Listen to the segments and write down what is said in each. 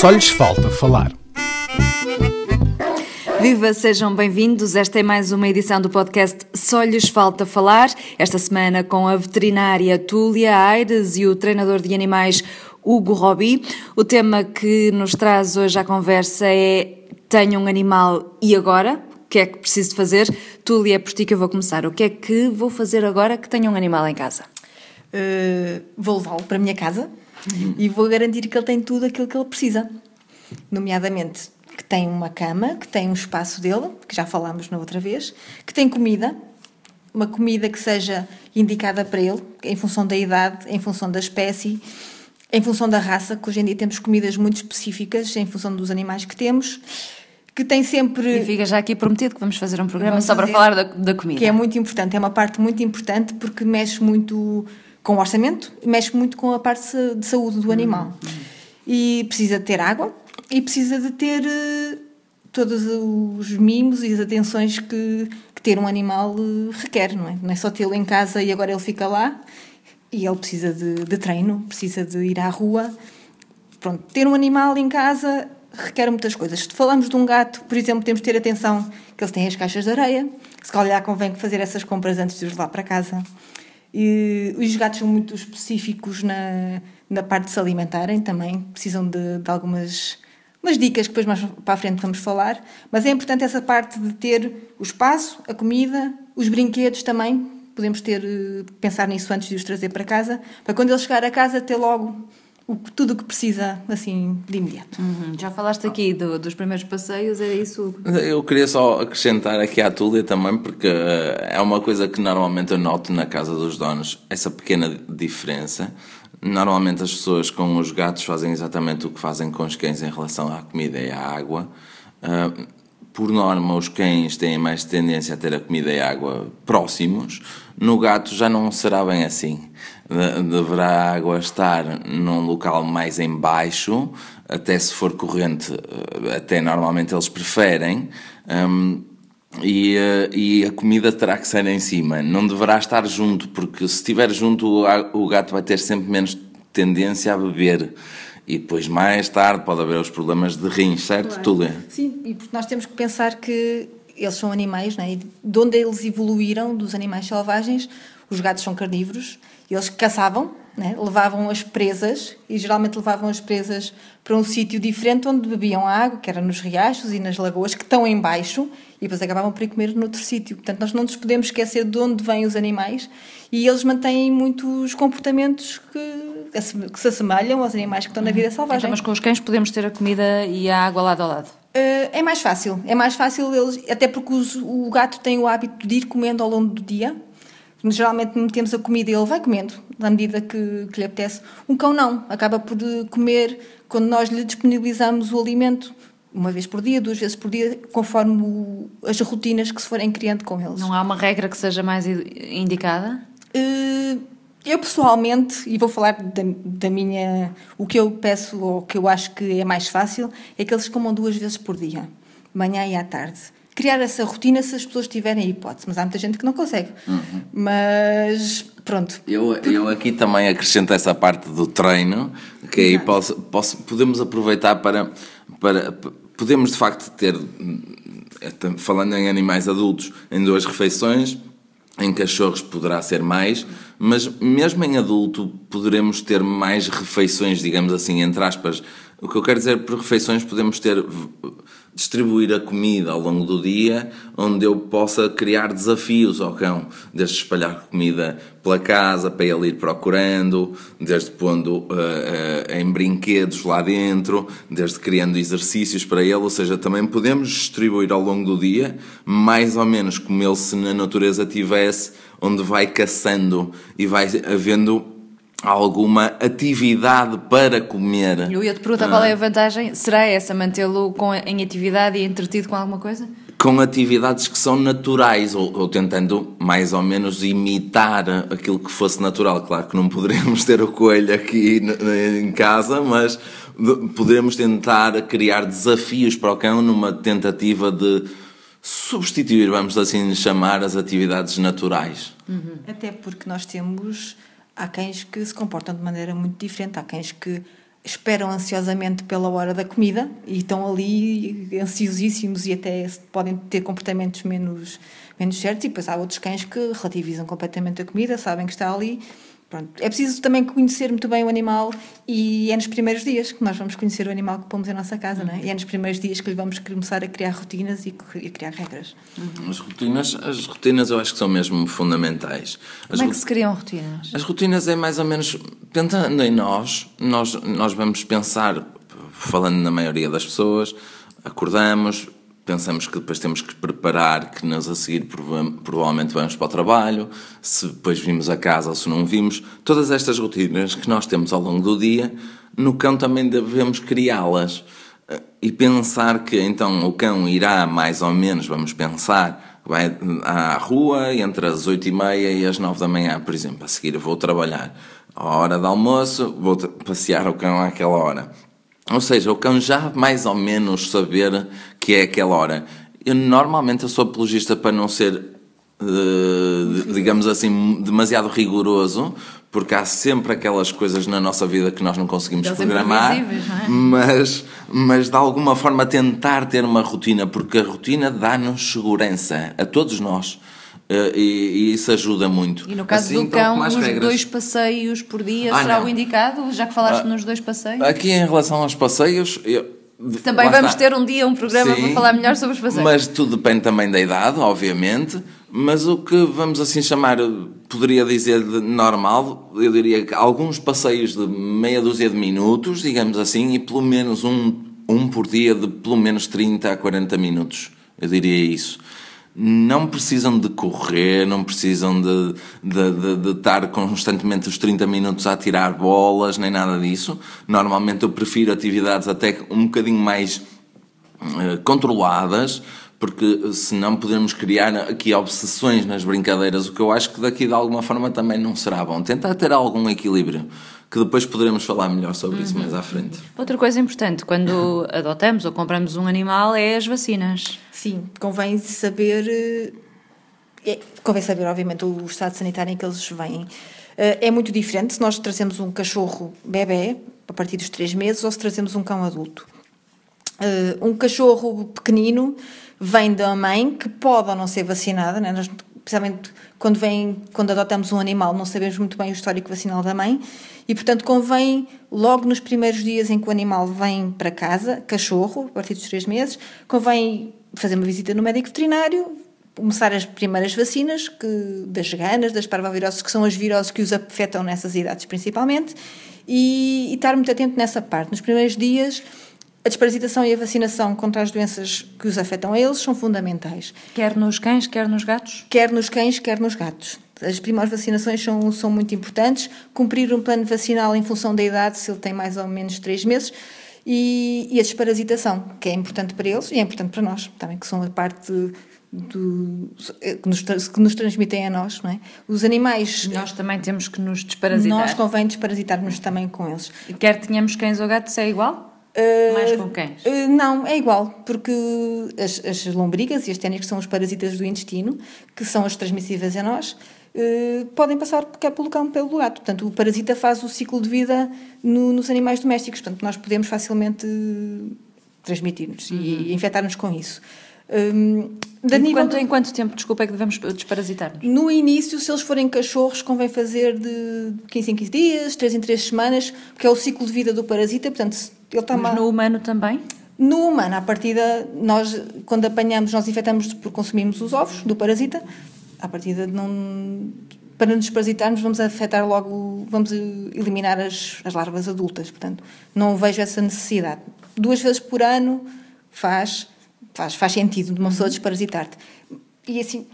Só lhes falta falar. Viva, sejam bem-vindos. Esta é mais uma edição do podcast Só lhes falta falar. Esta semana com a veterinária Túlia Aires e o treinador de animais Hugo Robi. O tema que nos traz hoje à conversa é Tenho um animal e agora? O que é que preciso fazer? Túlia, é por ti que eu vou começar. O que é que vou fazer agora que tenho um animal em casa? Uh, vou levá-lo para a minha casa uhum. e vou garantir que ele tem tudo aquilo que ele precisa. Nomeadamente que tem uma cama, que tem um espaço dele, que já falámos na outra vez, que tem comida, uma comida que seja indicada para ele, em função da idade, em função da espécie, em função da raça, que hoje em dia temos comidas muito específicas, em função dos animais que temos, que tem sempre. E fica já aqui prometido que vamos fazer um programa vamos só para falar da, da comida. Que é muito importante, é uma parte muito importante porque mexe muito com o orçamento, mexe muito com a parte de saúde do animal. Uhum. E precisa ter água, e precisa de ter uh, todos os mimos e as atenções que, que ter um animal uh, requer, não é? Não é só tê-lo em casa e agora ele fica lá e ele precisa de, de treino, precisa de ir à rua. Pronto, ter um animal em casa requer muitas coisas. Se falamos de um gato, por exemplo, temos de ter atenção que eles têm as caixas de areia, se calhar convém fazer essas compras antes de os levar para casa. E os gatos são muito específicos na, na parte de se alimentarem também, precisam de, de algumas umas dicas que depois mais para a frente vamos falar, mas é importante essa parte de ter o espaço, a comida, os brinquedos também, podemos ter eh, pensar nisso antes de os trazer para casa, para quando ele chegar a casa ter logo o, tudo o que precisa, assim, de imediato. Uhum. Já falaste aqui do, dos primeiros passeios, era isso? Eu queria só acrescentar aqui à Túlia também, porque uh, é uma coisa que normalmente eu noto na casa dos donos, essa pequena diferença. Normalmente as pessoas com os gatos fazem exatamente o que fazem com os cães em relação à comida e à água. Uh, por norma, os cães têm mais tendência a ter a comida e a água próximos. No gato já não será bem assim. Deverá a água estar num local mais em baixo, até se for corrente, ah, até normalmente eles preferem. Um, e, eh, e, a comida terá que ser em cima, não deverá estar junto, porque se estiver junto o gato vai ter sempre menos tendência a beber. E depois, mais tarde, pode haver os problemas de rins, certo, claro. Túlia? Sim, e porque nós temos que pensar que eles são animais, não é? E de onde eles evoluíram dos animais selvagens, os gatos são carnívoros, eles caçavam, né? levavam as presas, e geralmente levavam as presas para um sítio diferente onde bebiam água, que era nos riachos e nas lagoas, que estão em baixo, e depois acabavam por ir comer noutro sítio. Portanto, nós não nos podemos esquecer de onde vêm os animais e eles mantêm muitos comportamentos que, que se assemelham aos animais que estão na vida selvagem. Então, mas com os cães podemos ter a comida e a água lado ao lado? Uh, é mais fácil, é mais fácil eles, até porque os, o gato tem o hábito de ir comendo ao longo do dia. Geralmente metemos a comida e ele vai comendo, na medida que, que lhe apetece. Um cão não, acaba por comer quando nós lhe disponibilizamos o alimento uma vez por dia, duas vezes por dia, conforme o, as rotinas que se forem criando com eles. Não há uma regra que seja mais indicada? Uh, eu pessoalmente, e vou falar da, da, minha. O que eu peço, ou que eu acho que é mais fácil, é que eles comam duas vezes por dia, manhã e à tarde. Criar essa rotina se as pessoas tiverem a hipótese, mas há muita gente que não consegue. Uhum. Mas pronto. Eu, eu aqui também acrescento essa parte do treino, que aí posso, posso, podemos aproveitar para, para podemos de facto ter, falando em animais adultos, em duas refeições, em cachorros poderá ser mais, mas mesmo em adulto poderemos ter mais refeições, digamos assim, entre aspas. O que eu quero dizer por refeições, podemos ter distribuir a comida ao longo do dia, onde eu possa criar desafios ao cão, desde espalhar comida pela casa para ele ir procurando, desde pondo uh, uh, em brinquedos lá dentro, desde criando exercícios para ele, ou seja, também podemos distribuir ao longo do dia, mais ou menos como ele se na natureza tivesse, onde vai caçando e vai havendo alguma atividade para comer. Eu ia te perguntar ah. qual é a vantagem. Será essa, mantê-lo em atividade e entretido com alguma coisa? Com atividades que são naturais, ou, ou, tentando mais ou menos imitar aquilo que fosse natural. Claro que não poderemos ter o coelho aqui em casa, mas poderemos tentar criar desafios para o cão numa tentativa de substituir, vamos assim chamar, as atividades naturais. Uhum. Até porque nós temos Há cães que se comportam de maneira muito diferente. Há cães que esperam ansiosamente pela hora da comida e estão ali ansiosíssimos e até podem ter comportamentos menos, menos certos. E depois há outros cães que relativizam completamente a comida, sabem que está ali Pronto. É preciso também conhecer muito bem o animal e é nos primeiros dias que nós vamos conhecer o animal que pomos em nossa casa, não é? E é nos primeiros dias que lhe vamos começar a criar rotinas e a criar regras. As rotinas, as rotinas eu acho que são mesmo fundamentais. As Como é que se criam rotinas? As rotinas é mais ou menos, pensando em nós, nós, nós vamos pensar, falando na maioria das pessoas, acordamos, pensamos que depois temos que preparar que nós a seguir provavelmente vamos para o trabalho, se depois vimos a casa ou se não vimos, todas estas rotinas que nós temos ao longo do dia, no cão também devemos criá-las eh, e pensar que então o cão irá mais ou menos, vamos pensar, vai à rua entre as 8 e meia e as 9 da manhã, por exemplo, a seguir vou trabalhar. A hora de almoço, vou passear o cão àquela hora ou seja, o cão já mais ou menos saber que é aquela hora. Eu normalmente eu sou apologista para não ser, uh, digamos assim, demasiado rigoroso, porque há sempre aquelas coisas na nossa vida que nós não conseguimos Eles programar, não é? mas, mas de alguma forma tentar ter uma rotina, porque a rotina dá-nos segurança a todos nós. Uh, e, e, isso ajuda muito. E no caso assim, do cão, os regras. dois passeios por dia ah, será não. o indicado? Já que falaste ah, nos dois passeios? Aqui em relação aos passeios. Eu, também vamos está. ter um dia um programa Sim, para falar melhor sobre os passeios. Mas tudo depende também da idade, obviamente. Mas o que vamos assim chamar, poderia dizer de normal, eu diria que alguns passeios de meia dúzia de minutos, digamos assim, e pelo menos um, um por dia de pelo menos 30 a 40 minutos. Eu diria isso não precisam de correr, não precisam de, de, de, de, estar constantemente os 30 minutos a tirar bolas, nem nada disso. Normalmente eu prefiro atividades até um bocadinho mais uh, controladas, porque senão podemos criar aqui obsessões nas brincadeiras, o que eu acho que daqui de alguma forma também não será bom. Tentar ter algum equilíbrio que depois poderemos falar melhor sobre uhum. isso mais à frente. Outra coisa importante, quando adotamos ou compramos um animal, é as vacinas. Sim, convém saber. Eh, é, convém saber, obviamente, o estado sanitário em que eles vêm. Eh, é muito diferente se nós trazemos um cachorro bebê, a partir dos 3 meses, ou se trazemos um cão adulto. Eh, um cachorro pequenino vem da mãe, que pode ou não ser vacinada, né? Nós, precisamente quando, vem, quando adotamos um animal, não sabemos muito bem o histórico vacinal da mãe, e, portanto, convém, logo nos primeiros dias em que o animal vem para casa, cachorro, a partir dos três meses, convém fazer uma visita no médico veterinário, começar as primeiras vacinas que, das ganas, das parvoviroses, que são as viroses que os afetam nessas idades principalmente, e, e estar muito atento nessa parte. Nos primeiros dias, a desparasitação e a vacinação contra as doenças que os afetam a eles são fundamentais. Quer nos cães, quer nos gatos? Quer nos cães, quer nos gatos. As primeiras vacinações são, são muito importantes. Cumprir um plano vacinal em função da idade, se ele tem mais ou menos 3 meses. E, e a desparasitação, que é importante para eles e é importante para nós também, que são a parte do, que, nos, que nos transmitem a nós, não é? Os animais. Nós também temos que nos desparasitar. Nós convém desparasitarmos também com eles. Quer tenhamos cães ou gatos, é igual? Uh, Mais com cães? Uh, não, é igual, porque as, as lombrigas e as ténis, que são os parasitas do intestino, que são as transmissíveis a nós, eh, podem passar quer pelo cão, pelo gato. Portanto, o parasita faz o ciclo de vida no, nos animais domésticos. Portanto, nós podemos facilmente transmitir-nos uhum. e infectar-nos com isso. Um, em, quanto, em quanto tempo, desculpa, é que devemos desparasitar-nos? No início, se eles forem cachorros, convém fazer de 15 em 15 dias, 3 em 3 semanas, porque é o ciclo de vida do parasita. Portanto, ele está Mas no humano também? No humano, à partida, nós, quando apanhamos, nós infectamos por consumirmos os ovos do parasita à partida não para nos parasitarmos vamos afetar logo, vamos eliminar as, as larvas adultas, portanto, não vejo essa necessidade. Duas vezes por ano faz, faz, faz sentido de uma pessoa desparasitar-te. E assim,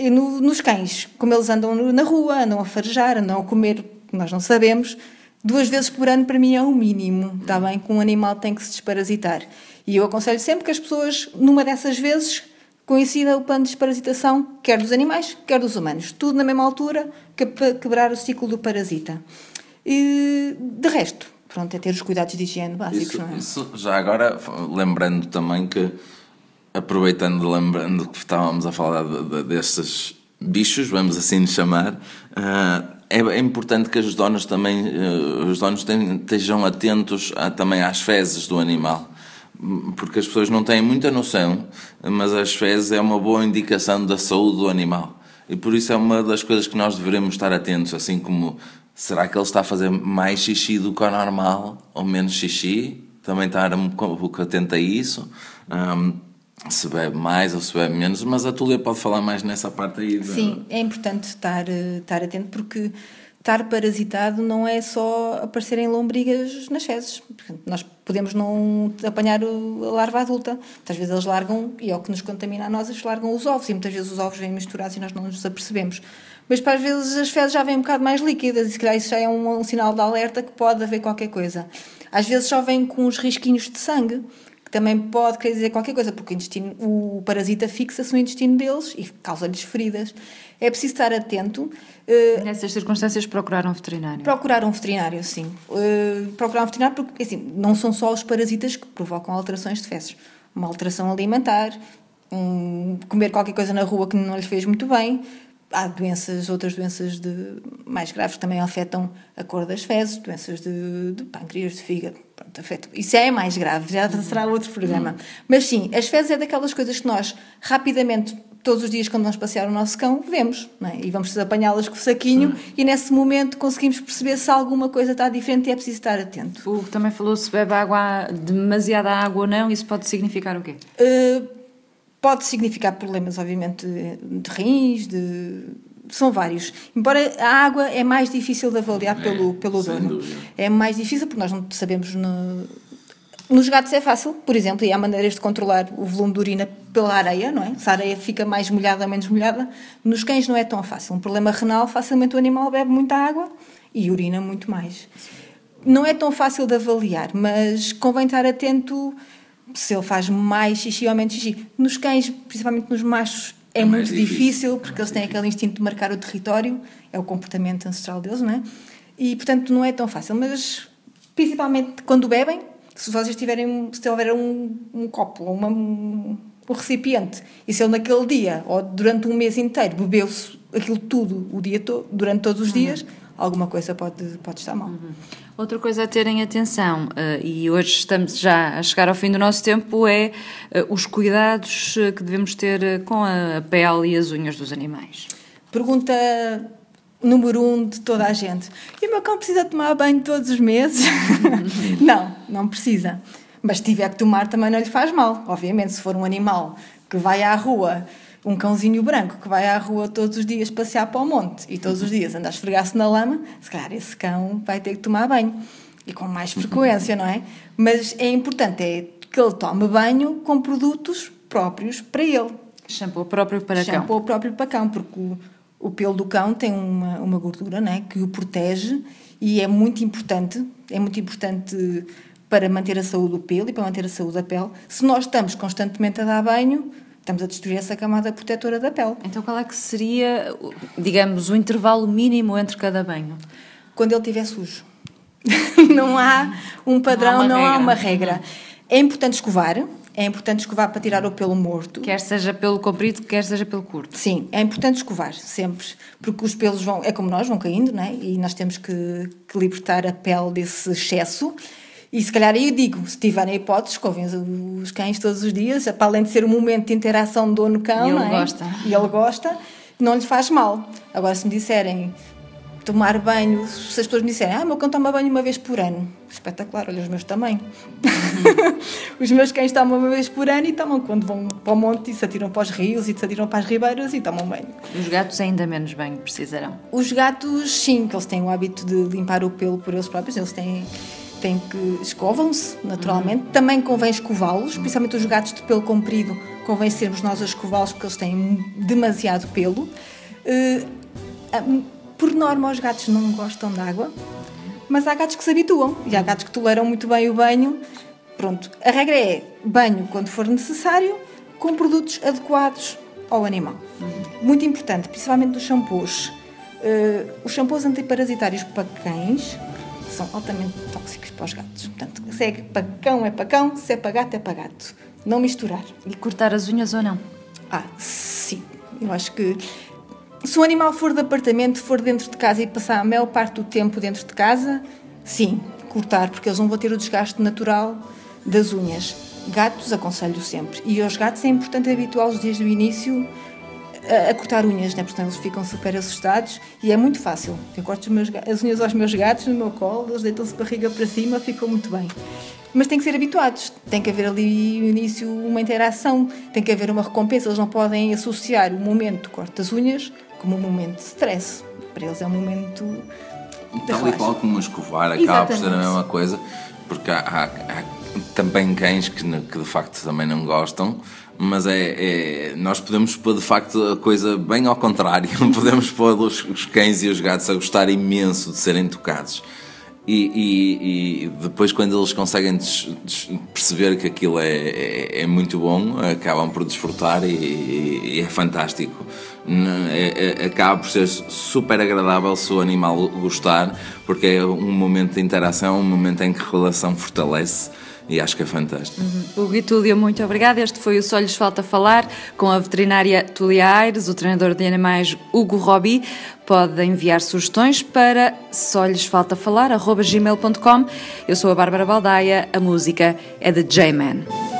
no, nos cães, como eles andam na rua, andam a farejar, andam a comer, nós não sabemos, duas vezes por ano para mim é o mínimo, está bem? Que um animal tem que se desparasitar. E eu aconselho sempre que as pessoas, numa dessas vezes, coincida o plano de desparasitação, quer dos animais, quer dos humanos. Tudo na mesma altura, que para quebrar o ciclo do parasita. E, de resto, pronto, é ter os cuidados de higiene básicos, isso, não é? Isso, já agora, lembrando também que, aproveitando, lembrando que estávamos a falar de, de, destes bichos, vamos assim chamar, uh, é, é importante que os donos também, uh, os donos estejam atentos a, também às fezes do animal porque as pessoas não têm muita noção, mas as fezes é uma boa indicação da saúde do animal. E por isso é uma das coisas que nós devemos estar atentos, assim como será que ele está a fazer mais xixi do que o normal ou menos xixi? Também estar um pouco atento a isso. Um, se bebe mais ou se bebe menos, mas a Túlia pode falar mais nessa parte aí. Sim, é importante estar, eh, estar atento porque estar parasitado não é só aparecerem lombrigas nas fezes. Nós podemos não apanhar a larva adulta. Muitas vezes eles largam, e é o que nos contamina a nós, eles largam os ovos, e muitas vezes os ovos vêm misturados e nós não nos apercebemos. Mas para às vezes as fezes já vêm um bocado mais líquidas, e se calhar isso já é um, um sinal de alerta que pode haver qualquer coisa. Às vezes só vêm com uns risquinhos de sangue, também pode querer dizer qualquer coisa, porque o, intestino, o parasita fixa-se no intestino deles e causa-lhes feridas. É preciso estar atento. Uh, Nessas circunstâncias, procurar um veterinário? Procurar um veterinário, sim. Uh, procurar um veterinário porque, assim, não são só os parasitas que provocam alterações de fezes. Uma alteração alimentar, um, comer qualquer coisa na rua que não lhes fez muito bem, há doenças, outras doenças de, mais graves que também afetam a cor das fezes, doenças de, de pâncreas, de fígado. Pronto, afetam. Isso é mais grave, já será outro programa. Mas sim, as fezes é daquelas coisas que nós rapidamente todos os dias, quando vamos passear o nosso cão, vemos, é? e vamos apanhá-las com o saquinho, Sim. e nesse momento conseguimos perceber se alguma coisa está diferente e é preciso estar atento. O também falou se bebe água, demasiada água ou não, isso pode significar o quê? Uh, pode significar problemas, obviamente, de rins, de são vários. Embora a água é mais difícil de avaliar é, pelo, pelo dono. Dúvida. É mais difícil porque nós não sabemos no, nos gatos é fácil, por exemplo, e há maneiras de controlar o volume de urina pela areia, não é? Se a areia fica mais molhada ou menos molhada. Nos cães não é tão fácil. Um problema renal, facilmente o animal bebe muita água e urina muito mais. Não é tão fácil de avaliar, mas convém estar atento se ele faz mais xixi ou menos xixi. Nos cães, principalmente nos machos, é, é muito difícil. difícil, porque eles têm aquele instinto de marcar o território, é o comportamento ancestral deles, não é? E, portanto, não é tão fácil. Mas, principalmente quando bebem, se vocês tiverem, se houver um, um copo ou uma, um, um recipiente e se ele naquele dia ou durante um mês inteiro bebeu-se aquilo tudo o dia todo, durante todos os uhum. dias, alguma coisa pode, pode estar mal. Uhum. Outra coisa a terem atenção, uh, e hoje estamos já a chegar ao fim do nosso tempo, é uh, os cuidados uh, que devemos ter com a pele e as unhas dos animais. Pergunta número um de toda a gente. E o meu cão precisa tomar banho todos os meses? não, não precisa. Mas se tiver que tomar também não lhe faz mal. Obviamente, se for um animal que vai à rua, um cãozinho branco que vai à rua todos os dias passear para o monte e todos os dias anda a esfregar-se na lama, se calhar esse cão vai ter que tomar banho. E com mais frequência, não é? Mas é importante é que ele tome banho com produtos próprios para ele. Shampoo próprio para Shampoo cão. Shampoo próprio para cão, porque o, o pelo do cão tem uma, uma gordura né, que o protege e é muito importante, é muito importante para manter a saúde do pelo e para manter a saúde da pele. Se nós estamos constantemente a dar banho, estamos a destruir essa camada protetora da pele. Então qual é que seria, digamos, o intervalo mínimo entre cada banho? Quando ele estiver sujo. não há um padrão, não há uma, não regra. Há uma regra. É importante escovar, é importante escovar para tirar o pelo morto. Quer seja pelo comprido, quer seja pelo curto. Sim, é importante escovar, sempre. Porque os pelos vão, é como nós, vão caindo, não é? E nós temos que, que libertar a pele desse excesso. E se calhar aí eu digo, se tiverem hipóteses, escovem os cães todos os dias, para além de ser um momento de interação dono-cão, e ele é? gosta. E ele gosta, não lhe faz mal. Agora, se me disserem tomar banho, se as pessoas me disserem, ah, meu cão toma banho uma vez por ano, espetacular, olha os meus também. Uhum. os meus cães tomam uma vez por ano e tomam quando vão para o monte e se atiram para os rios e se atiram para as ribeiras e tomam banho. Os gatos ainda menos banho precisarão? Os gatos, sim, que eles têm o hábito de limpar o pelo por eles próprios, eles têm têm que escovam-se naturalmente. Uhum. Também convém escová-los, principalmente os gatos de pelo comprido, convém sermos nós a escová-los porque eles têm demasiado pelo. Uh, por norma, os gatos não gostam de água, mas há gatos que se habituam e há gatos que toleram muito bem o banho. Pronto, a regra é banho quando for necessário, com produtos adequados ao animal. Muito importante, principalmente dos shampoos. Uh, os shampoos antiparasitários para cães são altamente tóxicos para os gatos. Portanto, se é para cão é para cão, se é para gato é para gato. Não misturar. E cortar as unhas ou não? Ah, sim. Eu acho que se o animal for de apartamento, for dentro de casa e passar a maior parte do tempo dentro de casa, sim, cortar, porque eles não vão ter o desgaste natural das unhas. Gatos, aconselho sempre. E aos gatos é importante habituá-los desde o início a, a, cortar unhas, né? portanto eles ficam super assustados e é muito fácil. Eu corto meus, as unhas aos meus gatos no meu colo, eles deitam-se barriga para cima, ficam muito bem. Mas tem que ser habituados, tem que haver ali no início uma interação, tem que haver uma recompensa, eles não podem associar o momento do corte das unhas como um momento de stress. Para eles é um momento. Tal e qual como escovar, acaba por ser a mesma coisa, porque há, há, há também cães que, que de facto também não gostam mas é, é, nós podemos pôr de facto a coisa bem ao contrário. podemos pôr os, os, cães e os gatos a gostar imenso de serem tocados. E, e, e depois, quando eles conseguem des, des perceber que aquilo é, é, é, muito bom, acabam por desfrutar e, e é fantástico. É, é, acaba por ser super agradável se o animal gostar, porque é um momento de interação, um momento em que a relação fortalece e acho que é fantástico. Uhum. Hugo e Túlia, muito obrigada. Este foi o Só Lhes Falta Falar com a veterinária Túlia Aires, o treinador de animais Hugo Robi. Pode enviar sugestões para só lhes falta falar. Eu sou a Bárbara Baldaia, a música é de J-Man.